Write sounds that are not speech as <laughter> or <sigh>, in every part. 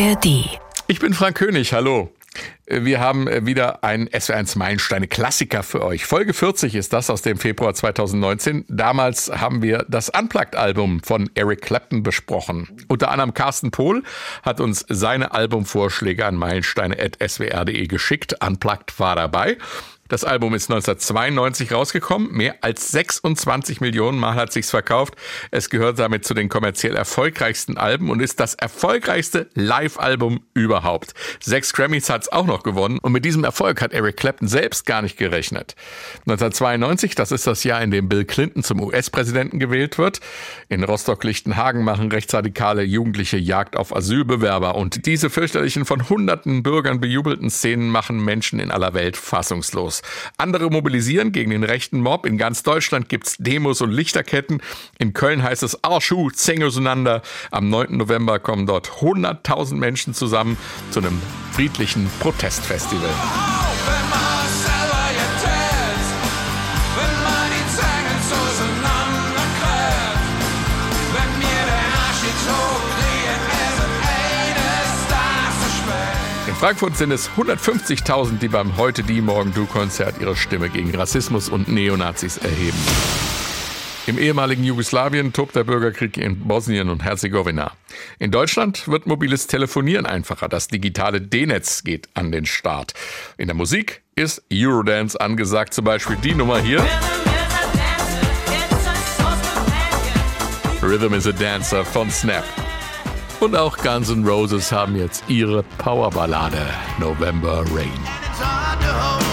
ARD. Ich bin Frank König, hallo. Wir haben wieder einen SW1 Meilensteine Klassiker für euch. Folge 40 ist das aus dem Februar 2019. Damals haben wir das Unplugged-Album von Eric Clapton besprochen. Unter anderem Carsten Pohl hat uns seine Albumvorschläge an meilensteine.swr.de geschickt. Unplugged war dabei. Das Album ist 1992 rausgekommen. Mehr als 26 Millionen Mal hat sich's verkauft. Es gehört damit zu den kommerziell erfolgreichsten Alben und ist das erfolgreichste Live-Album überhaupt. Sechs Grammys hat's auch noch gewonnen und mit diesem Erfolg hat Eric Clapton selbst gar nicht gerechnet. 1992, das ist das Jahr, in dem Bill Clinton zum US-Präsidenten gewählt wird. In Rostock-Lichtenhagen machen rechtsradikale Jugendliche Jagd auf Asylbewerber und diese fürchterlichen von hunderten Bürgern bejubelten Szenen machen Menschen in aller Welt fassungslos. Andere mobilisieren gegen den rechten Mob. In ganz Deutschland gibt's Demos und Lichterketten. In Köln heißt es Arschu, Zäng auseinander. Am 9. November kommen dort 100.000 Menschen zusammen zu einem friedlichen Protestfestival. Frankfurt sind es 150.000, die beim Heute die Morgen Du Konzert ihre Stimme gegen Rassismus und Neonazis erheben. Im ehemaligen Jugoslawien tobt der Bürgerkrieg in Bosnien und Herzegowina. In Deutschland wird mobiles Telefonieren einfacher. Das digitale D-Netz geht an den Start. In der Musik ist Eurodance angesagt, zum Beispiel die Nummer hier. Rhythm is a Dancer von Snap. Und auch Guns N' Roses haben jetzt ihre Powerballade November Rain.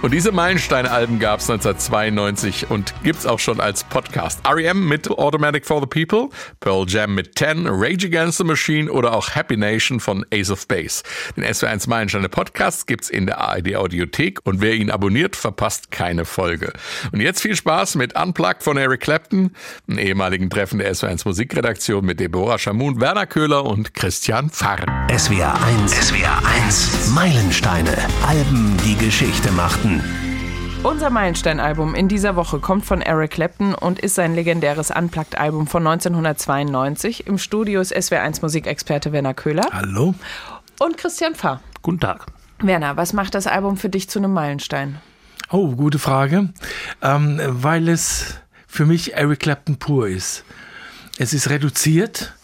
Und diese Meilensteine-Alben gab es 1992 und gibt's auch schon als Podcast. R.E.M. mit Automatic for the People, Pearl Jam mit Ten, Rage Against the Machine oder auch Happy Nation von Ace of Base. Den SW1 Meilensteine Podcast gibt's in der ARD Audiothek und wer ihn abonniert, verpasst keine Folge. Und jetzt viel Spaß mit Unplugged von Eric Clapton, einem ehemaligen Treffen der SW1 Musikredaktion mit Deborah Schamun, Werner Köhler und Christian Pfarr. SWR 1, SWR 1, Meilensteine, Alben, die Geschichte machten. Unser Meilenstein-Album in dieser Woche kommt von Eric Clapton und ist sein legendäres Unplugged-Album von 1992. Im Studio ist SWR1 Musikexperte Werner Köhler. Hallo. Und Christian Pfarr. Guten Tag. Werner, was macht das Album für dich zu einem Meilenstein? Oh, gute Frage. Ähm, weil es für mich Eric Clapton pur ist. Es ist reduziert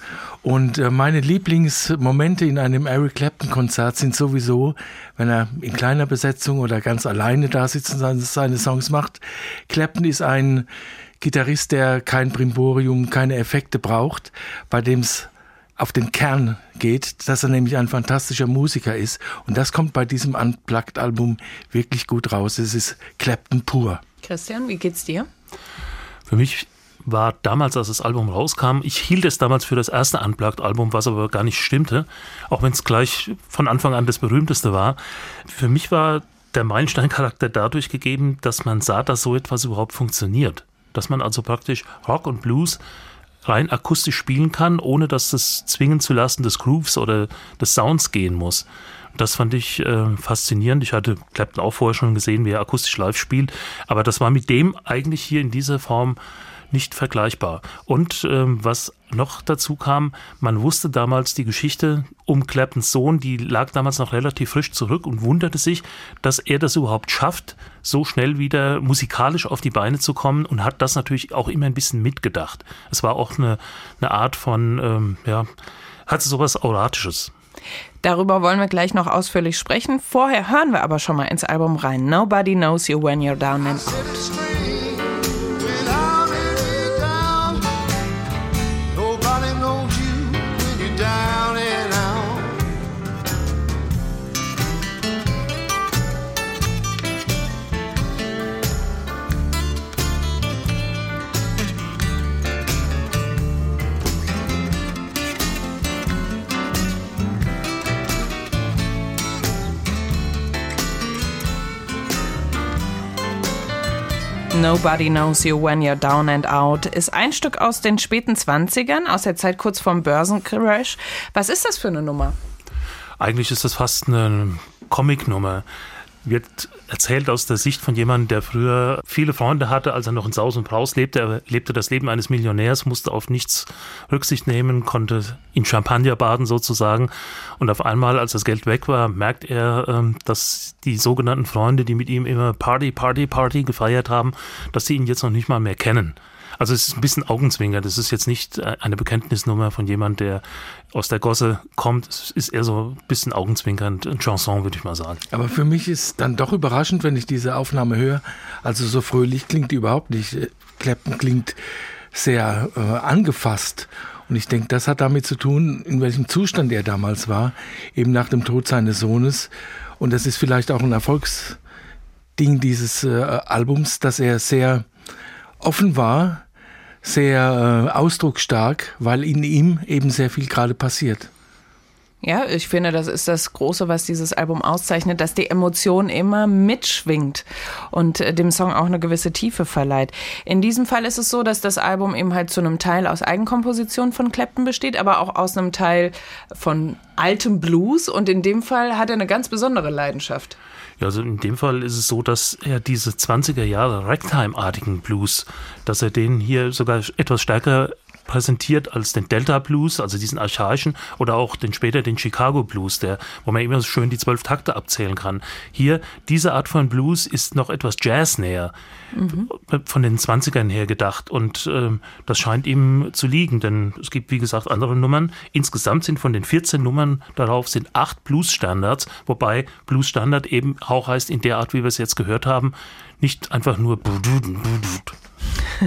und äh, meine Lieblingsmomente in einem Eric Clapton-Konzert sind sowieso, wenn er in kleiner Besetzung oder ganz alleine da sitzt und seine Songs macht. Clapton ist ein Gitarrist, der kein Brimborium, keine Effekte braucht, bei dem es auf den Kern geht, dass er nämlich ein fantastischer Musiker ist. Und das kommt bei diesem Unplugged-Album wirklich gut raus. Es ist Clapton pur. Christian, wie geht's dir? Für mich war damals, als das Album rauskam, ich hielt es damals für das erste Unplugged-Album, was aber gar nicht stimmte, auch wenn es gleich von Anfang an das berühmteste war. Für mich war der Meilenstein-Charakter dadurch gegeben, dass man sah, dass so etwas überhaupt funktioniert. Dass man also praktisch Rock und Blues rein akustisch spielen kann, ohne dass das zwingend zulasten des Grooves oder des Sounds gehen muss. Das fand ich äh, faszinierend. Ich hatte Clapton auch vorher schon gesehen, wie er akustisch live spielt, aber das war mit dem eigentlich hier in dieser Form nicht vergleichbar. Und ähm, was noch dazu kam, man wusste damals die Geschichte um Claptons Sohn, die lag damals noch relativ frisch zurück und wunderte sich, dass er das überhaupt schafft, so schnell wieder musikalisch auf die Beine zu kommen und hat das natürlich auch immer ein bisschen mitgedacht. Es war auch eine, eine Art von, ähm, ja, hatte sowas Auratisches. Darüber wollen wir gleich noch ausführlich sprechen. Vorher hören wir aber schon mal ins Album rein. Nobody knows you when you're down and out. Nobody Knows You When You're Down and Out ist ein Stück aus den späten 20ern, aus der Zeit kurz vorm Börsencrash. Was ist das für eine Nummer? Eigentlich ist das fast eine Comic-Nummer. Wird erzählt aus der Sicht von jemandem, der früher viele Freunde hatte, als er noch in Saus und Braus lebte. Er lebte das Leben eines Millionärs, musste auf nichts Rücksicht nehmen, konnte in Champagner baden sozusagen. Und auf einmal, als das Geld weg war, merkt er, ähm, dass die sogenannten Freunde, die mit ihm immer Party, Party, Party gefeiert haben, dass sie ihn jetzt noch nicht mal mehr kennen. Also es ist ein bisschen Augenzwinger. Das ist jetzt nicht äh, eine Bekenntnisnummer von jemand, der aus der Gosse kommt. Es ist eher so ein bisschen augenzwinkernd, ein Chanson, würde ich mal sagen. Aber für mich ist dann doch überraschend, wenn ich diese Aufnahme höre. Also so fröhlich klingt die überhaupt nicht. Clapton klingt sehr äh, angefasst. Und ich denke, das hat damit zu tun, in welchem Zustand er damals war, eben nach dem Tod seines Sohnes. Und das ist vielleicht auch ein Erfolgsding dieses äh, Albums, dass er sehr offen war, sehr äh, ausdrucksstark, weil in ihm eben sehr viel gerade passiert. Ja, ich finde, das ist das Große, was dieses Album auszeichnet, dass die Emotion immer mitschwingt und äh, dem Song auch eine gewisse Tiefe verleiht. In diesem Fall ist es so, dass das Album eben halt zu einem Teil aus Eigenkomposition von Clapton besteht, aber auch aus einem Teil von altem Blues und in dem Fall hat er eine ganz besondere Leidenschaft. Ja, also in dem Fall ist es so, dass er diese 20er Jahre Ragtime-artigen Blues, dass er den hier sogar etwas stärker präsentiert als den Delta Blues, also diesen archaischen, oder auch den später den Chicago Blues, der, wo man immer so schön die zwölf Takte abzählen kann. Hier, diese Art von Blues ist noch etwas jazznäher, mhm. von den 20ern her gedacht. Und äh, das scheint ihm zu liegen, denn es gibt, wie gesagt, andere Nummern. Insgesamt sind von den 14 Nummern darauf sind acht Blues-Standards, wobei Blues-Standard eben auch heißt, in der Art, wie wir es jetzt gehört haben, nicht einfach nur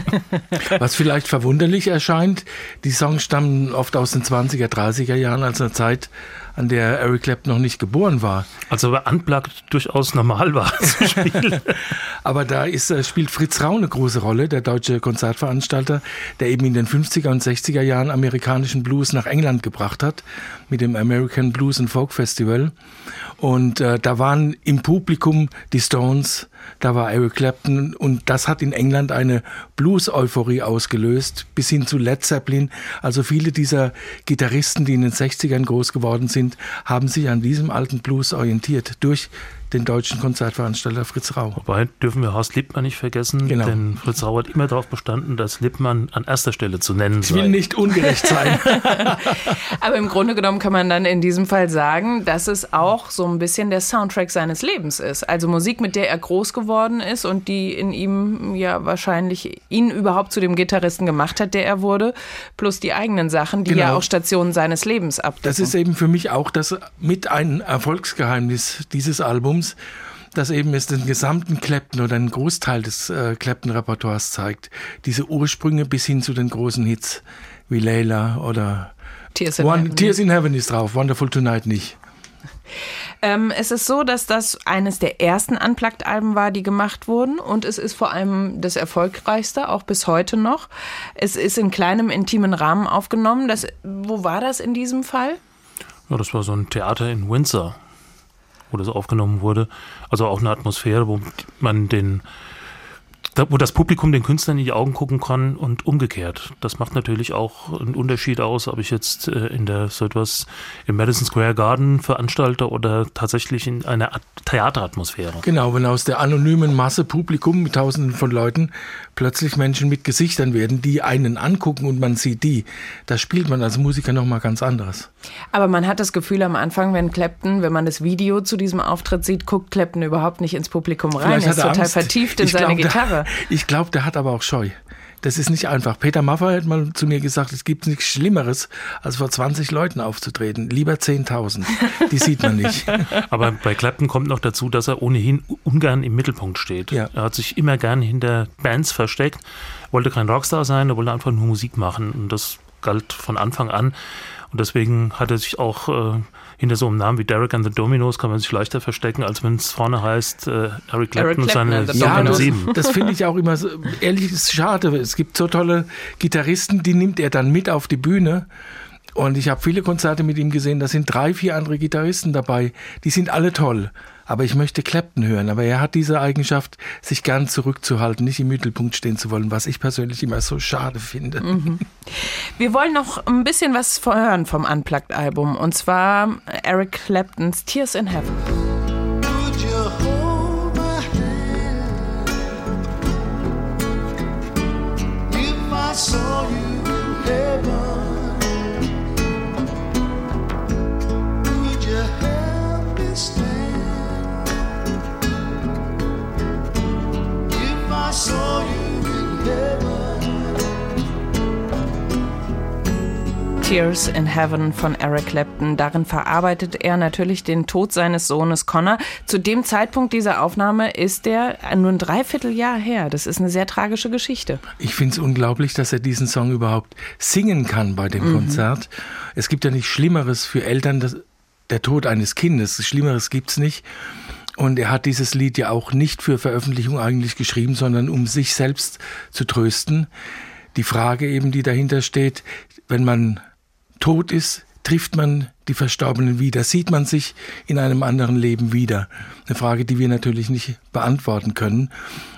<laughs> Was vielleicht verwunderlich erscheint, die Songs stammen oft aus den 20er, 30er Jahren, also einer Zeit, an der Eric Clapton noch nicht geboren war. Also bei Unplugged durchaus normal war <laughs> zu spielen. <laughs> Aber da ist, äh, spielt Fritz Rau eine große Rolle, der deutsche Konzertveranstalter, der eben in den 50er und 60er Jahren amerikanischen Blues nach England gebracht hat mit dem American Blues and Folk Festival. Und äh, da waren im Publikum die Stones, da war Eric Clapton und das hat in England eine Blues-Euphorie ausgelöst, bis hin zu Led Zeppelin. Also viele dieser Gitarristen, die in den 60ern groß geworden sind, haben sich an diesem alten Blues orientiert. Durch den deutschen Konzertveranstalter Fritz Rau. Wobei dürfen wir Horst Lippmann nicht vergessen, genau. denn Fritz Rau hat immer darauf bestanden, dass Lippmann an erster Stelle zu nennen sei. Ich will nicht ungerecht sein. <laughs> Aber im Grunde genommen kann man dann in diesem Fall sagen, dass es auch so ein bisschen der Soundtrack seines Lebens ist. Also Musik, mit der er groß geworden ist und die in ihm ja wahrscheinlich ihn überhaupt zu dem Gitarristen gemacht hat, der er wurde, plus die eigenen Sachen, die genau. ja auch Stationen seines Lebens abdecken. Das ist eben für mich auch das mit ein Erfolgsgeheimnis dieses Albums Albums, das eben es den gesamten Clapton oder einen Großteil des äh, Clapton-Repertoires zeigt. Diese Ursprünge bis hin zu den großen Hits wie Layla oder Tears in, One, Heaven. Tears in Heaven ist drauf, Wonderful Tonight nicht. Ähm, es ist so, dass das eines der ersten Unplugged-Alben war, die gemacht wurden und es ist vor allem das erfolgreichste, auch bis heute noch. Es ist in kleinem, intimen Rahmen aufgenommen. Das, wo war das in diesem Fall? Ja, das war so ein Theater in Windsor wo das aufgenommen wurde. Also auch eine Atmosphäre, wo man den wo das Publikum den Künstlern in die Augen gucken kann und umgekehrt. Das macht natürlich auch einen Unterschied aus, ob ich jetzt äh, in der so etwas im Madison Square Garden veranstalte oder tatsächlich in einer Theateratmosphäre. Genau, wenn aus der anonymen Masse Publikum mit Tausenden von Leuten plötzlich Menschen mit Gesichtern werden, die einen angucken und man sieht die, da spielt man als Musiker noch mal ganz anderes. Aber man hat das Gefühl am Anfang, wenn Clapton, wenn man das Video zu diesem Auftritt sieht, guckt Clapton überhaupt nicht ins Publikum rein. Er ist total Angst. vertieft in ich seine glaub, Gitarre. Ich glaube, der hat aber auch Scheu. Das ist nicht einfach. Peter Maffay hat mal zu mir gesagt, es gibt nichts Schlimmeres, als vor 20 Leuten aufzutreten. Lieber 10.000. Die sieht man nicht. <laughs> Aber bei Clapton kommt noch dazu, dass er ohnehin ungern im Mittelpunkt steht. Ja. Er hat sich immer gern hinter Bands versteckt, wollte kein Rockstar sein, er wollte einfach nur Musik machen. Und das galt von Anfang an. Und deswegen hat er sich auch äh, hinter so einem Namen wie Derek and the Dominos kann man sich leichter verstecken, als wenn es vorne heißt äh, Eric Clapton und seine ja, das, das finde ich auch immer so, ehrlich ist schade. Es gibt so tolle Gitarristen, die nimmt er dann mit auf die Bühne. Und ich habe viele Konzerte mit ihm gesehen, da sind drei, vier andere Gitarristen dabei. Die sind alle toll aber ich möchte Clapton hören. Aber er hat diese Eigenschaft, sich gern zurückzuhalten, nicht im Mittelpunkt stehen zu wollen, was ich persönlich immer so schade finde. Mhm. Wir wollen noch ein bisschen was hören vom Unplugged-Album und zwar Eric Claptons Tears in Heaven. Tears in Heaven von Eric Clapton. Darin verarbeitet er natürlich den Tod seines Sohnes Connor. Zu dem Zeitpunkt dieser Aufnahme ist der nur ein Dreivierteljahr her. Das ist eine sehr tragische Geschichte. Ich finde es unglaublich, dass er diesen Song überhaupt singen kann bei dem mhm. Konzert. Es gibt ja nichts Schlimmeres für Eltern, das, der Tod eines Kindes. Schlimmeres gibt es nicht. Und er hat dieses Lied ja auch nicht für Veröffentlichung eigentlich geschrieben, sondern um sich selbst zu trösten. Die Frage eben, die dahinter steht, wenn man tot ist, trifft man die Verstorbenen wieder, sieht man sich in einem anderen Leben wieder. Eine Frage, die wir natürlich nicht beantworten können.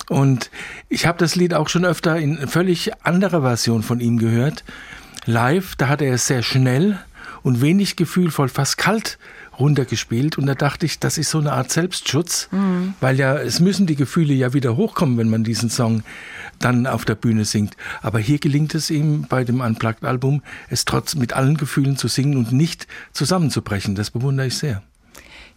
Und ich habe das Lied auch schon öfter in völlig anderer Version von ihm gehört. Live, da hat er es sehr schnell und wenig gefühlvoll, fast kalt runtergespielt und da dachte ich, das ist so eine Art Selbstschutz, mhm. weil ja, es müssen die Gefühle ja wieder hochkommen, wenn man diesen Song dann auf der Bühne singt. Aber hier gelingt es ihm bei dem Unplugged-Album, es trotz mit allen Gefühlen zu singen und nicht zusammenzubrechen. Das bewundere ich sehr.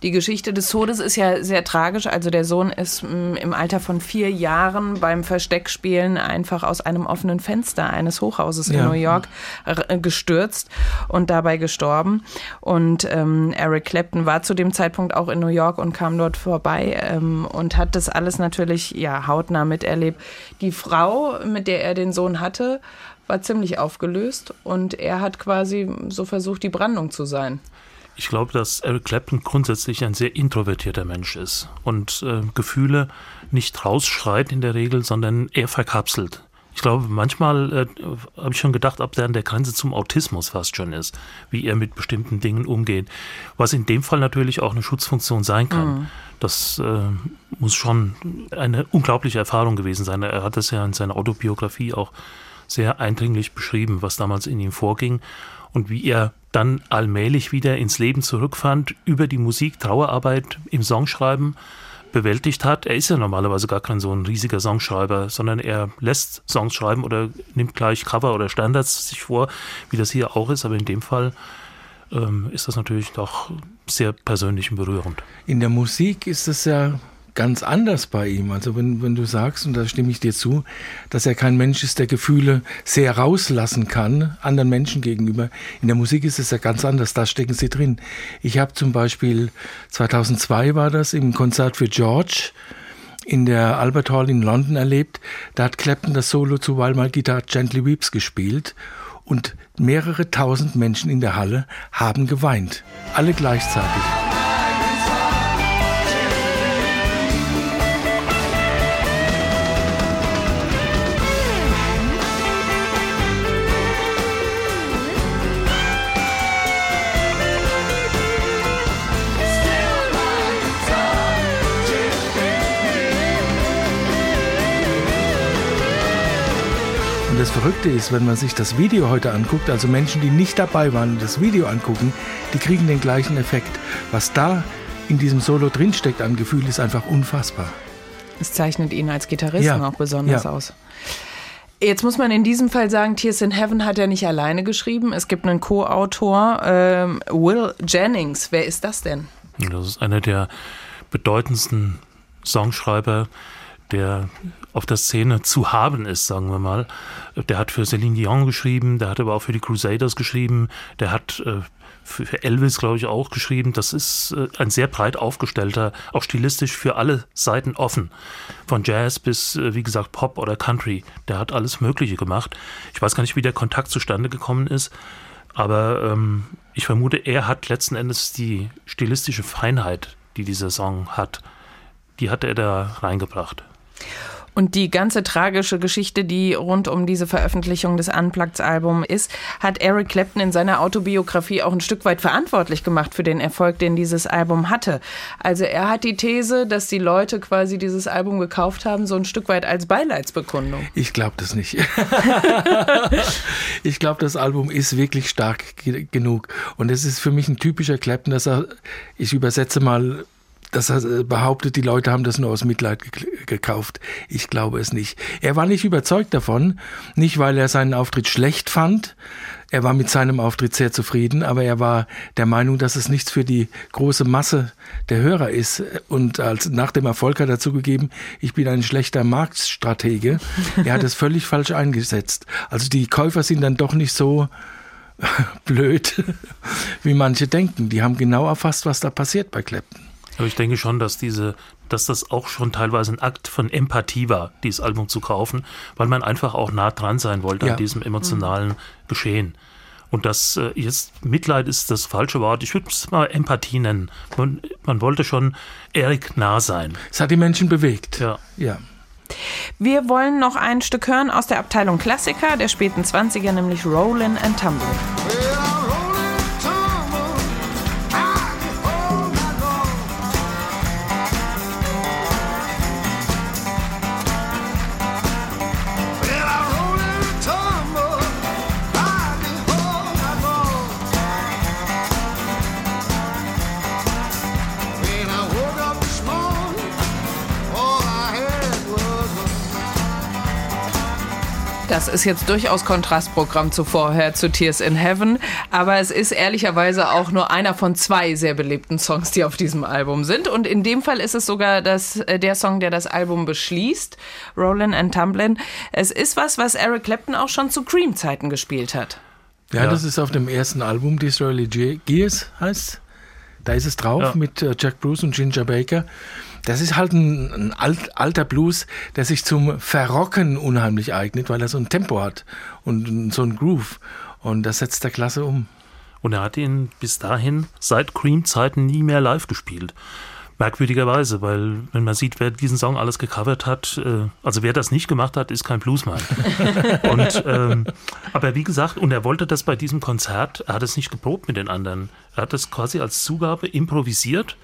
Die Geschichte des Todes ist ja sehr tragisch. Also der Sohn ist mm, im Alter von vier Jahren beim Versteckspielen einfach aus einem offenen Fenster eines Hochhauses in New York äh, gestürzt und dabei gestorben. Und ähm, Eric Clapton war zu dem Zeitpunkt auch in New York und kam dort vorbei ähm, und hat das alles natürlich ja hautnah miterlebt. Die Frau, mit der er den Sohn hatte, war ziemlich aufgelöst und er hat quasi so versucht, die Brandung zu sein. Ich glaube, dass Eric Clapton grundsätzlich ein sehr introvertierter Mensch ist und äh, Gefühle nicht rausschreit in der Regel, sondern eher verkapselt. Ich glaube, manchmal äh, habe ich schon gedacht, ob der an der Grenze zum Autismus fast schon ist, wie er mit bestimmten Dingen umgeht. Was in dem Fall natürlich auch eine Schutzfunktion sein kann. Mhm. Das äh, muss schon eine unglaubliche Erfahrung gewesen sein. Er hat das ja in seiner Autobiografie auch sehr eindringlich beschrieben, was damals in ihm vorging und wie er dann allmählich wieder ins Leben zurückfand, über die Musik, Trauerarbeit im Songschreiben bewältigt hat. Er ist ja normalerweise gar kein so ein riesiger Songschreiber, sondern er lässt Songs schreiben oder nimmt gleich Cover oder Standards sich vor, wie das hier auch ist. Aber in dem Fall ähm, ist das natürlich doch sehr persönlich und berührend. In der Musik ist es ja ganz anders bei ihm. Also wenn, wenn du sagst, und da stimme ich dir zu, dass er kein Mensch ist, der Gefühle sehr rauslassen kann, anderen Menschen gegenüber. In der Musik ist es ja ganz anders, da stecken sie drin. Ich habe zum Beispiel, 2002 war das, im Konzert für George, in der Albert Hall in London erlebt. Da hat Clapton das Solo zu While My Guitar Gently Weeps gespielt und mehrere tausend Menschen in der Halle haben geweint. Alle gleichzeitig. Das Verrückte ist, wenn man sich das Video heute anguckt, also Menschen, die nicht dabei waren und das Video angucken, die kriegen den gleichen Effekt. Was da in diesem Solo drinsteckt an Gefühl, ist einfach unfassbar. Es zeichnet ihn als Gitarristen ja. auch besonders ja. aus. Jetzt muss man in diesem Fall sagen, Tears in Heaven hat er nicht alleine geschrieben. Es gibt einen Co-Autor, ähm, Will Jennings. Wer ist das denn? Das ist einer der bedeutendsten Songschreiber der auf der Szene zu haben ist, sagen wir mal. Der hat für Celine Dion geschrieben, der hat aber auch für die Crusaders geschrieben, der hat äh, für Elvis, glaube ich, auch geschrieben. Das ist äh, ein sehr breit aufgestellter, auch stilistisch für alle Seiten offen. Von Jazz bis, äh, wie gesagt, Pop oder Country. Der hat alles Mögliche gemacht. Ich weiß gar nicht, wie der Kontakt zustande gekommen ist, aber ähm, ich vermute, er hat letzten Endes die stilistische Feinheit, die dieser Song hat, die hat er da reingebracht. Und die ganze tragische Geschichte, die rund um diese Veröffentlichung des Unplugged-Albums ist, hat Eric Clapton in seiner Autobiografie auch ein Stück weit verantwortlich gemacht für den Erfolg, den dieses Album hatte. Also er hat die These, dass die Leute quasi dieses Album gekauft haben, so ein Stück weit als Beileidsbekundung. Ich glaube das nicht. <laughs> ich glaube, das Album ist wirklich stark genug. Und es ist für mich ein typischer Clapton, dass er, ich übersetze mal dass er äh, behauptet, die Leute haben das nur aus Mitleid gekauft. Ich glaube es nicht. Er war nicht überzeugt davon, nicht weil er seinen Auftritt schlecht fand. Er war mit seinem Auftritt sehr zufrieden, aber er war der Meinung, dass es nichts für die große Masse der Hörer ist. Und als, nach dem Erfolg hat er zugegeben, ich bin ein schlechter Marktstratege. er hat es völlig falsch eingesetzt. Also die Käufer sind dann doch nicht so <laughs> blöd, <laughs> wie manche denken. Die haben genau erfasst, was da passiert bei Clapton. Aber ich denke schon, dass diese, dass das auch schon teilweise ein Akt von Empathie war, dieses Album zu kaufen, weil man einfach auch nah dran sein wollte Ja. an diesem emotionalen mhm. Geschehen. Und das äh, jetzt Mitleid ist das falsche Wort. Ich würde es mal Empathie nennen. Man, man wollte schon Eric nah sein. Es hat die Menschen bewegt. Ja. ja. Wir wollen noch ein Stück hören aus der Abteilung Klassiker der späten 20er, nämlich Rollin' and Tumblin'. Ist jetzt durchaus Kontrastprogramm zu vorher zu Tears in Heaven, aber es ist ehrlicherweise auch nur einer von zwei sehr beliebten Songs, die auf diesem Album sind. Und in dem Fall ist es sogar das, äh, der Song, der das Album beschließt, Rollin' and Tumblin'. Es ist was, was Eric Clapton auch schon zu Cream-Zeiten gespielt hat. ja. Ja. das ist auf dem ersten Album, Disraeli Ge- Gears heißt. Da ist es drauf Ja. mit äh, Jack Bruce und Ginger Baker. Das ist halt ein, ein alt, alter Blues, der sich zum Verrocken unheimlich eignet, weil er so ein Tempo hat und so ein Groove. Und das setzt der Klasse um. Und er hat ihn bis dahin seit Cream-Zeiten nie mehr live gespielt. Merkwürdigerweise, weil wenn man sieht, wer diesen Song alles gecovert hat, äh, also wer das nicht gemacht hat, ist kein Bluesman. <laughs> und, ähm, aber wie gesagt, und er wollte das bei diesem Konzert, er hat es nicht geprobt mit den anderen. Er hat es quasi als Zugabe improvisiert.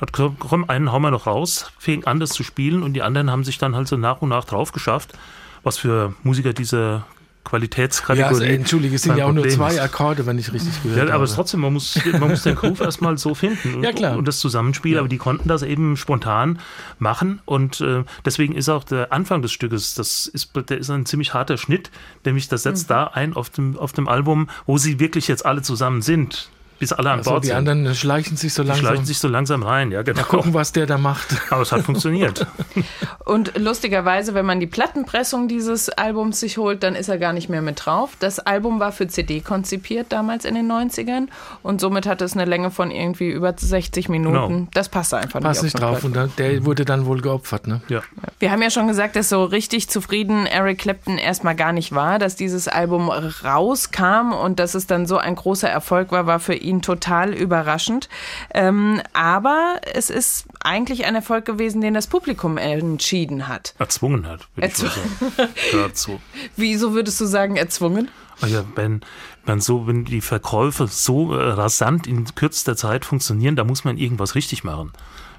Hat gesagt, komm, einen hauen wir noch raus, fing an, das zu spielen und die anderen haben sich dann halt so nach und nach drauf geschafft, was für Musiker dieser Qualitätskategorie. Ja, also, entschuldige, es sind ja auch nur Problem zwei ist. Akkorde, wenn ich richtig gehört Ja, habe. aber trotzdem, man muss, man muss den Groove <laughs> erstmal so finden Ja, und, klar. und das Zusammenspiel, aber die konnten das eben spontan machen und äh, deswegen ist auch der Anfang des Stückes, das ist, der ist ein ziemlich harter Schnitt, nämlich das Mhm. setzt da ein auf dem, auf dem Album, wo sie wirklich jetzt alle zusammen sind, bis alle an also, Bord die sind. anderen schleichen sich so die langsam. schleichen sich so langsam rein, ja genau. Mal gucken, was der da macht. <laughs> Aber es hat funktioniert. <laughs> Und lustigerweise, wenn man die Plattenpressung dieses Albums sich holt, dann ist er gar nicht mehr mit drauf. Das Album war für CD konzipiert damals in den 90ern und somit hat es eine Länge von irgendwie über 60 Minuten. Genau. Das passte einfach Passt nicht nicht auf eine drauf. Und dann, der wurde dann wohl geopfert, ne? Ja. Wir haben ja schon gesagt, dass so richtig zufrieden Eric Clapton erstmal gar nicht war, dass dieses Album rauskam und dass es dann so ein großer Erfolg war, war für ihn total überraschend. Ähm, aber es ist eigentlich ein Erfolg gewesen, den das Publikum entschieden hat. Erzwungen hat, würde ich sagen. So. <laughs> Wieso würdest du sagen, erzwungen? Ja, wenn man so, wenn die Verkäufe so äh, rasant in kürzester Zeit funktionieren, da muss man irgendwas richtig machen,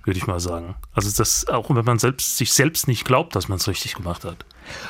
würde ich mal sagen. Also das, auch wenn man selbst sich selbst nicht glaubt, dass man es richtig gemacht hat.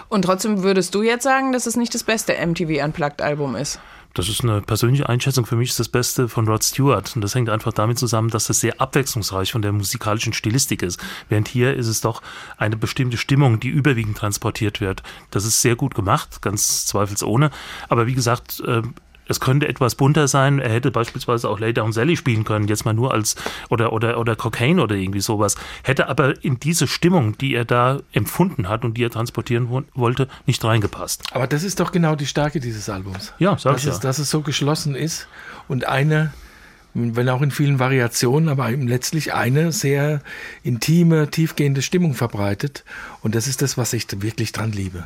Und trotzdem würdest du jetzt sagen, dass es nicht das beste MTV Unplugged Album ist? Das ist eine persönliche Einschätzung. Für mich ist das Beste von Rod Stewart. Und das hängt einfach damit zusammen, dass das sehr abwechslungsreich von der musikalischen Stilistik ist. Während hier ist es doch eine bestimmte Stimmung, die überwiegend transportiert wird. Das ist sehr gut gemacht, ganz zweifelsohne. Aber wie gesagt, äh, es könnte etwas bunter sein. Er hätte beispielsweise auch Lay Down Sally spielen können, jetzt mal nur als oder oder oder Cocaine oder irgendwie sowas. Hätte aber in diese Stimmung, die er da empfunden hat und die er transportieren wo wollte, nicht reingepasst. Aber das ist doch genau die Stärke dieses Albums. Ja, sag dass, ich es, ja. dass es so geschlossen ist und eine, wenn auch in vielen Variationen, aber eben letztlich eine sehr intime, tiefgehende Stimmung verbreitet. Und das ist das, was ich wirklich dran liebe.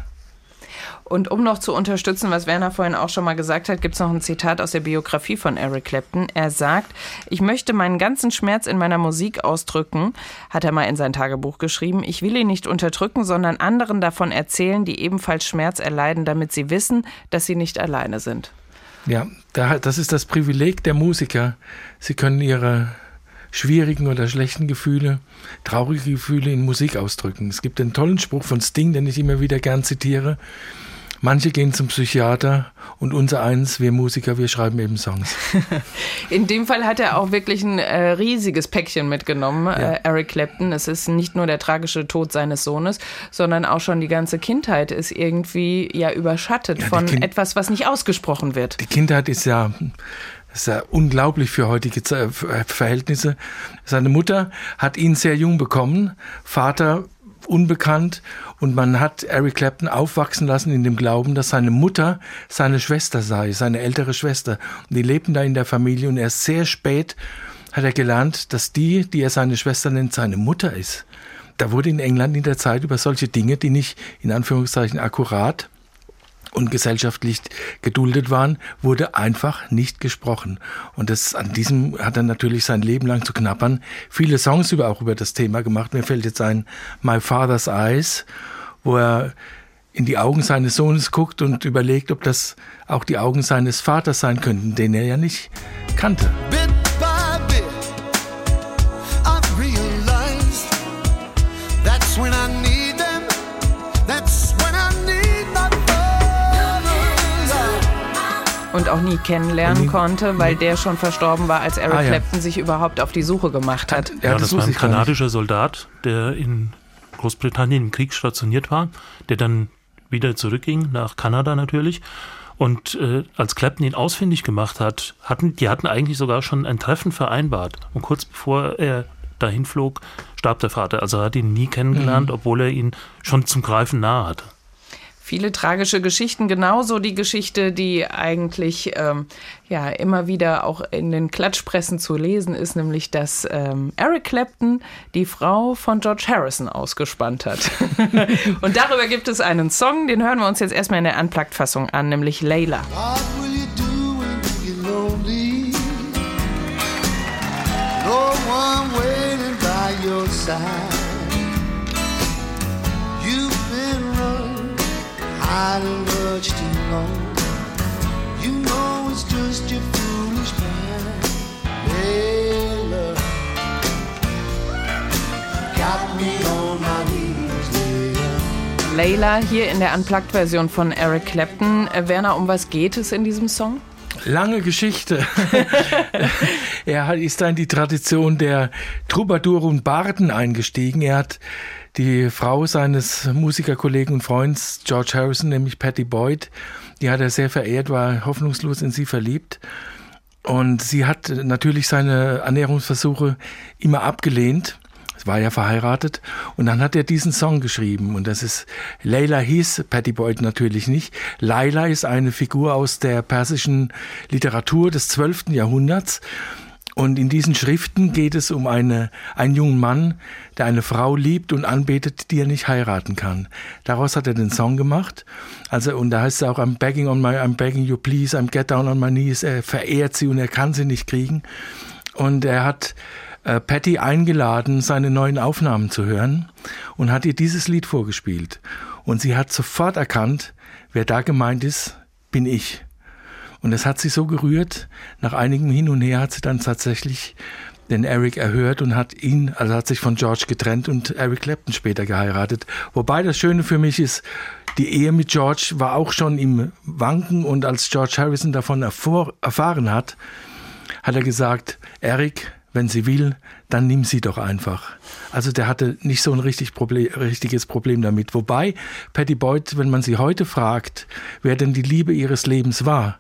Und um noch zu unterstützen, was Werner vorhin auch schon mal gesagt hat, gibt es noch ein Zitat aus der Biografie von Eric Clapton. Er sagt, ich möchte meinen ganzen Schmerz in meiner Musik ausdrücken, hat er mal in sein Tagebuch geschrieben. Ich will ihn nicht unterdrücken, sondern anderen davon erzählen, die ebenfalls Schmerz erleiden, damit sie wissen, dass sie nicht alleine sind. Ja, da- das ist das Privileg der Musiker. Sie können ihre schwierigen oder schlechten Gefühle, traurige Gefühle in Musik ausdrücken. Es gibt einen tollen Spruch von Sting, den ich immer wieder gern zitiere. Manche gehen zum Psychiater und unser eins, wir Musiker, wir schreiben eben Songs. <laughs> In dem Fall hat er auch wirklich ein äh, riesiges Päckchen mitgenommen, äh, Eric Clapton. Es ist nicht nur der tragische Tod seines Sohnes, sondern auch schon die ganze Kindheit ist irgendwie ja überschattet Ja, von Kind- etwas, was nicht ausgesprochen wird. Die Kindheit ist ja, ist ja unglaublich für heutige Ver- Verhältnisse. Seine Mutter hat ihn sehr jung bekommen. Vater unbekannt und man hat Eric Clapton aufwachsen lassen in dem Glauben, dass seine Mutter seine Schwester sei, seine ältere Schwester. Und die lebten da in der Familie und erst sehr spät hat er gelernt, dass die, die er seine Schwester nennt, seine Mutter ist. Da wurde in England in der Zeit über solche Dinge, die nicht in Anführungszeichen akkurat und gesellschaftlich geduldet waren, wurde einfach nicht gesprochen. Und das, an diesem hat er natürlich sein Leben lang zu knappern. Viele Songs über, auch über das Thema gemacht. Mir fällt jetzt ein My Father's Eyes, wo er in die Augen seines Sohnes guckt und überlegt, ob das auch die Augen seines Vaters sein könnten, den er ja nicht kannte. Bit und auch nie kennenlernen konnte, weil der schon verstorben war, als Eric ah, ja. Clapton sich überhaupt auf die Suche gemacht hat. Ja, das, das war ein kanadischer Soldat, der in Großbritannien im Krieg stationiert war, der dann wieder zurückging nach Kanada natürlich. Und äh, als Clapton ihn ausfindig gemacht hat, hatten die hatten eigentlich sogar schon ein Treffen vereinbart. Und kurz bevor er dahin flog, starb der Vater. Also er hat ihn nie kennengelernt, mhm. obwohl er ihn schon zum Greifen nahe hatte viele tragische Geschichten, genauso die Geschichte, die eigentlich ähm, ja immer wieder auch in den Klatschpressen zu lesen ist, nämlich dass ähm, Eric Clapton die Frau von George Harrison ausgespannt hat. <laughs> Und darüber gibt es einen Song, den hören wir uns jetzt erstmal in der Unplugged-Fassung an, nämlich Layla. No one waiting by your side. Hiding much too long. You know it's just your foolish mind, Layla. Got me on my knees, Layla. Layla hier in der Unplugged-Version von Eric Clapton. Äh, Werner, um was geht es in diesem Song? Lange Geschichte. <laughs> er ist da in die Tradition der Troubadour und Barden eingestiegen. Er hat die Frau seines Musikerkollegen und Freunds George Harrison, nämlich Patty Boyd, die hat er sehr verehrt, war hoffnungslos in sie verliebt. Und sie hat natürlich seine Ernährungsversuche immer abgelehnt. Es war ja verheiratet. Und dann hat er diesen Song geschrieben. Und das ist, Layla hieß Patty Boyd natürlich nicht. Laila ist eine Figur aus der persischen Literatur des 12. Jahrhunderts. Und in diesen Schriften geht es um eine, einen jungen Mann, der eine Frau liebt und anbetet, die er nicht heiraten kann. Daraus hat er den Song gemacht. Also, und da heißt es auch, I'm begging on my, I'm begging you please, I'm get down on my knees. Er verehrt sie und er kann sie nicht kriegen. Und er hat äh, Patty eingeladen, seine neuen Aufnahmen zu hören und hat ihr dieses Lied vorgespielt. Und sie hat sofort erkannt, wer da gemeint ist, bin ich. Und es hat sie so gerührt. Nach einigem Hin und Her hat sie dann tatsächlich den Eric erhört und hat ihn, also hat sich von George getrennt und Eric Clapton später geheiratet. Wobei das Schöne für mich ist, die Ehe mit George war auch schon im Wanken und als George Harrison davon erfahren hat, hat er gesagt, Eric, wenn sie will, dann nimm sie doch einfach. Also der hatte nicht so ein richtig Problem, richtiges Problem damit. Wobei Patty Boyd, wenn man sie heute fragt, wer denn die Liebe ihres Lebens war,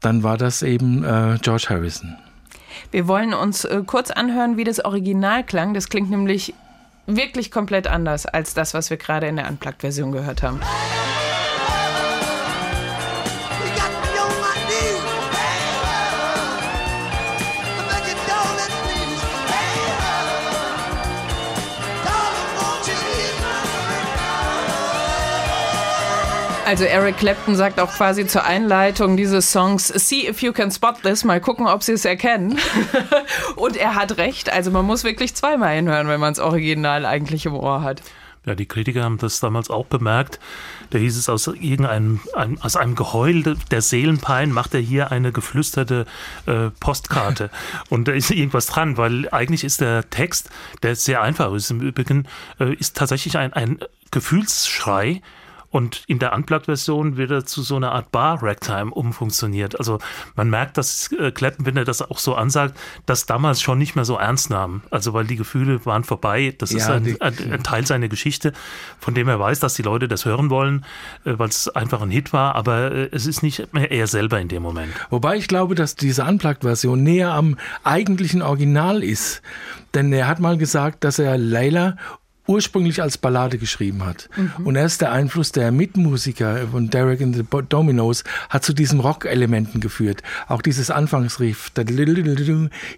dann war das eben äh, George Harrison. Wir wollen uns äh, kurz anhören, wie das Original klang. Das klingt nämlich wirklich komplett anders als das, was wir gerade in der Unplugged-Version gehört haben. Also Eric Clapton sagt auch quasi zur Einleitung dieses Songs, see if you can spot this, mal gucken, ob sie es erkennen. <laughs> Und er hat recht, also man muss wirklich zweimal hinhören, wenn man das Original eigentlich im Ohr hat. Ja, die Kritiker haben das damals auch bemerkt. Da hieß es aus irgendeinem, einem, aus einem Geheul der Seelenpein macht er hier eine geflüsterte äh, Postkarte. <laughs> Und da ist irgendwas dran, weil eigentlich ist der Text, der sehr einfach ist im Übrigen, äh, ist tatsächlich ein, ein Gefühlsschrei, und in der Unplugged-Version wird er zu so einer Art Bar-Ragtime umfunktioniert. Also man merkt, dass äh, Clapton, wenn er das auch so ansagt, das damals schon nicht mehr so ernst nahm. Also weil die Gefühle waren vorbei. Das ja, ist ein, ein, ein, Teil seiner Geschichte, von dem er weiß, dass die Leute das hören wollen, äh, weil es einfach ein Hit war. Aber äh, es ist nicht mehr er selber in dem Moment. Wobei ich glaube, dass diese Unplugged-Version näher am eigentlichen Original ist. Denn er hat mal gesagt, dass er Layla ursprünglich als Ballade geschrieben hat. Mhm. Und erst der Einfluss der Mitmusiker von Derek and the Dominoes hat zu diesen Rock-Elementen geführt. Auch dieses Anfangsriff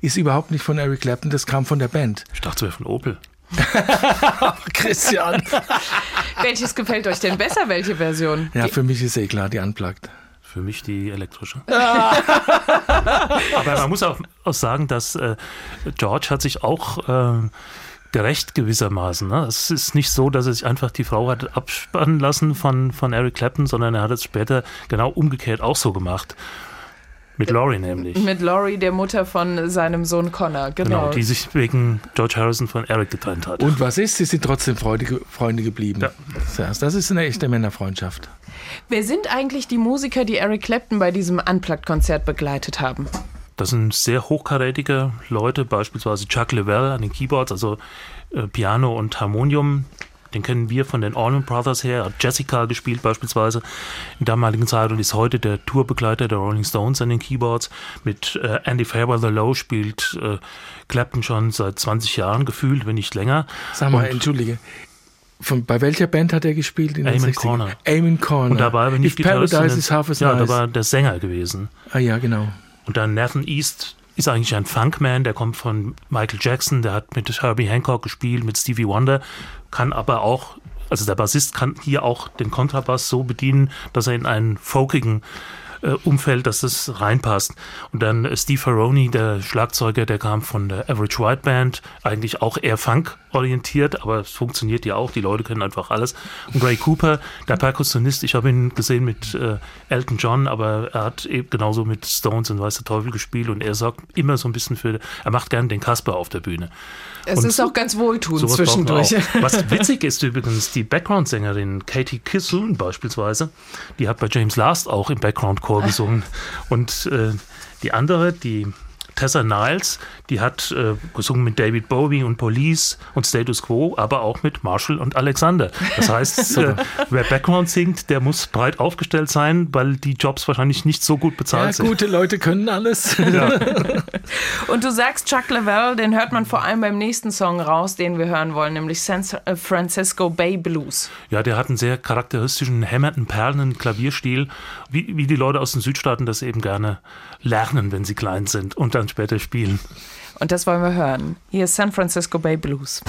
ist überhaupt nicht von Eric Clapton, das kam von der Band. Ich dachte, es wäre von Opel. <laughs> Christian. <laughs> Welches gefällt euch denn besser, welche Version? Ja, für mich ist eh klar, die Unplugged. Für mich die elektrische. <laughs> Aber man muss auch, sagen, dass äh, George hat sich auch äh, gerecht gewissermaßen. Ne? Es ist nicht so, dass er sich einfach die Frau hat abspannen lassen von, von Eric Clapton, sondern er hat es später genau umgekehrt auch so gemacht. Mit Laurie nämlich. Mit Laurie, der Mutter von seinem Sohn Connor, genau. genau. die sich wegen George Harrison von Eric getrennt hat. Und was ist? Sie sind trotzdem Freude, Freunde geblieben. Ja. Das ist eine echte Männerfreundschaft. Wer sind eigentlich die Musiker, die Eric Clapton bei diesem Unplugged-Konzert begleitet haben? Das sind sehr hochkarätige Leute, beispielsweise Chuck Leavell an den Keyboards, also äh, Piano und Harmonium. Den kennen wir von den Allman Brothers her. Hat Jessica gespielt beispielsweise in damaligen Zeit und ist heute der Tourbegleiter der Rolling Stones an den Keyboards. Mit äh, Andy Fairweather Low spielt äh, Clapton schon seit 20 Jahren gefühlt, wenn nicht länger. Sag mal, und, entschuldige. Von, bei welcher Band hat er gespielt? In Eamon Corner. Eamon Corner. Und da war aber nicht If Paradise is half as Ja, nice. da war der Sänger gewesen. Ah ja, genau. Und dann Nathan East ist eigentlich ein Funkman, der kommt von Michael Jackson, der hat mit Herbie Hancock gespielt, mit Stevie Wonder, kann aber auch, also der Bassist kann hier auch den Kontrabass so bedienen, dass er in einen folkigen äh, Umfeld, dass das reinpasst. Und dann äh, Steve Ferroni, der Schlagzeuger, der kam von der Average White Band, eigentlich auch eher Funk orientiert, aber es funktioniert ja auch, die Leute können einfach alles. Und Ray Cooper, der Perkussionist, ich habe ihn gesehen mit äh, Elton John, aber er hat eben genauso mit Stones und Weiß Teufel gespielt und er sorgt immer so ein bisschen für, er macht gern den Kasper auf der Bühne. Es und ist auch ganz wohltuend zwischendurch. Was <laughs> witzig ist übrigens, die Background-Sängerin Katie Kissoon beispielsweise, die hat bei James Last auch im Background-Chor gesungen. <laughs> Und äh, die andere, die Tessa Niles, die hat äh, gesungen mit David Bowie und Police und Status Quo, aber auch mit Marshall und Alexander. Das heißt, <laughs> äh, wer Background singt, der muss breit aufgestellt sein, weil die Jobs wahrscheinlich nicht so gut bezahlt ja, sind. Gute Leute können alles. <laughs> Ja. <laughs> und du sagst Chuck Lavelle, den hört man vor allem beim nächsten Song raus, den wir hören wollen, nämlich San Francisco Bay Blues. Ja, der hat einen sehr charakteristischen, hämmernden, perlenden Klavierstil, wie, wie die Leute aus den Südstaaten das eben gerne lernen, wenn sie klein sind und dann später spielen. Und das wollen wir hören. Hier ist San Francisco Bay Blues.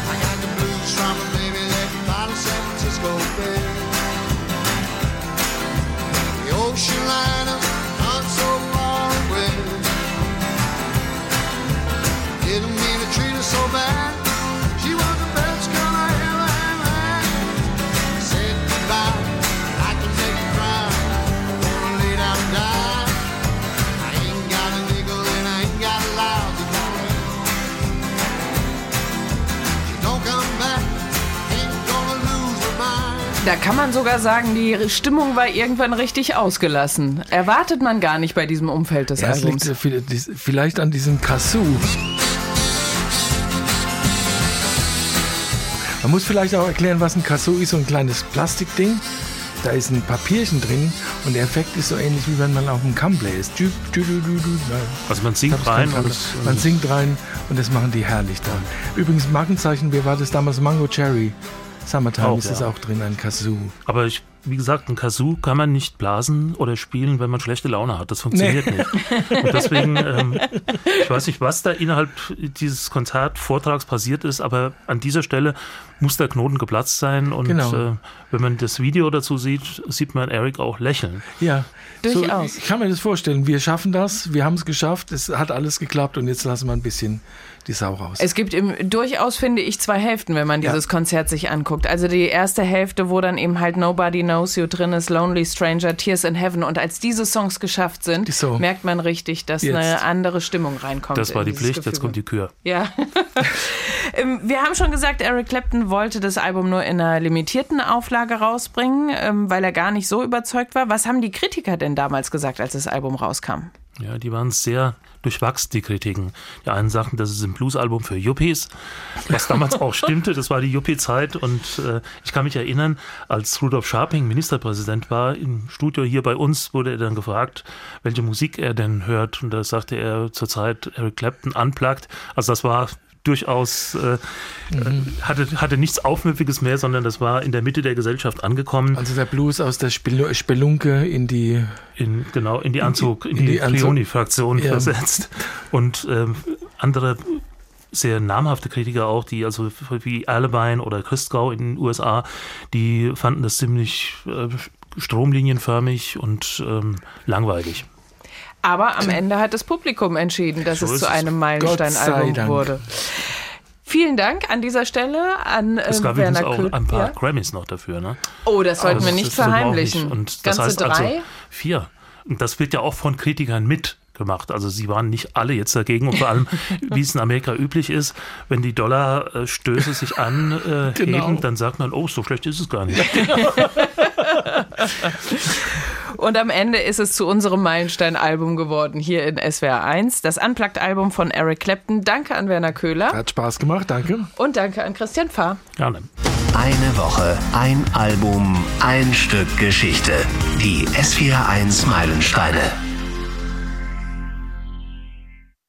Da kann man sogar sagen, die Stimmung war irgendwann richtig ausgelassen. Erwartet man gar nicht bei diesem Umfeld des ja, Albums. Es liegt vielleicht an diesem Kazoo. Man muss vielleicht auch erklären, was ein Kazoo ist, so ein kleines Plastikding. Da ist ein Papierchen drin und der Effekt ist so ähnlich wie wenn man auf dem Kamm bläst. Also man singt rein und man singt rein und das machen die herrlich da. Übrigens Markenzeichen, wie war das damals Mango Cherry? Summertime auch, ist ja. es auch drin, ein Kazoo. Aber ich, wie gesagt, ein Kazoo kann man nicht blasen oder spielen, wenn man schlechte Laune hat. Das funktioniert nee. nicht. Und deswegen, ähm, ich weiß nicht, was da innerhalb dieses Konzertvortrags passiert ist, aber an dieser Stelle muss der Knoten geplatzt sein. Und genau. äh, wenn man das Video dazu sieht, sieht man Eric auch lächeln. Ja, durchaus. So, ich kann mir das vorstellen. Wir schaffen das, wir haben es geschafft, es hat alles geklappt und jetzt lassen wir ein bisschen die Sau raus. Es gibt im, durchaus, finde ich, zwei Hälften, wenn man dieses ja. Konzert sich anguckt. Also die erste Hälfte, wo dann eben halt Nobody Knows You drin ist, Lonely Stranger, Tears in Heaven. Und als diese Songs geschafft sind, so. merkt man richtig, dass jetzt. eine andere Stimmung reinkommt. Das war die Pflicht, Gefühl. jetzt kommt die Kür. Ja. <laughs> Ähm, wir haben schon gesagt, Eric Clapton wollte das Album nur in einer limitierten Auflage rausbringen, ähm, weil er gar nicht so überzeugt war. Was haben die Kritiker denn damals gesagt, als das Album rauskam? Ja, die waren sehr durchwachsen, die Kritiken. Die einen sagten, das ist ein Bluesalbum für Yuppies, was damals auch stimmte. Das war die Yuppie-Zeit und äh, ich kann mich erinnern, als Rudolf Scharping Ministerpräsident war, im Studio hier bei uns wurde er dann gefragt, welche Musik er denn hört und da sagte er zurzeit Eric Clapton unplugged. Also das war durchaus äh, mhm. hatte, hatte nichts Aufmüpfiges mehr, sondern das war in der Mitte der Gesellschaft angekommen. Also der Blues aus der Spelunke in die in, genau in die Anzug, in, in die, die Prioni-Fraktion ja. versetzt. Und ähm, andere sehr namhafte Kritiker auch, die also wie Erlebine oder Christgau in den USA, die fanden das ziemlich äh, stromlinienförmig und ähm, langweilig. Aber am Ende hat das Publikum entschieden, dass so es zu einem Meilenstein-Album wurde. Vielen Dank an dieser Stelle an äh, Es gab Werner auch Köhl. ein paar ja? Grammys noch dafür. Ne? Oh, das sollten also wir nicht verheimlichen. Nicht. Und das Ganze heißt also drei? Also vier. Und das wird ja auch von Kritikern mit gemacht. Also sie waren nicht alle jetzt dagegen und vor allem, <laughs> wie es in Amerika üblich ist, wenn die Dollarstöße sich anheben, genau. dann sagt man, oh, so schlecht ist es gar nicht. <laughs> <laughs> Und am Ende ist es zu unserem Meilenstein-Album geworden, hier in SWR 1. Das Unplugged-Album von Eric Clapton. Danke an Werner Köhler. Hat Spaß gemacht, danke. Und danke an Christian Pfarr. Gerne. Eine Woche, ein Album, ein Stück Geschichte. Die SWR 1 Meilensteine.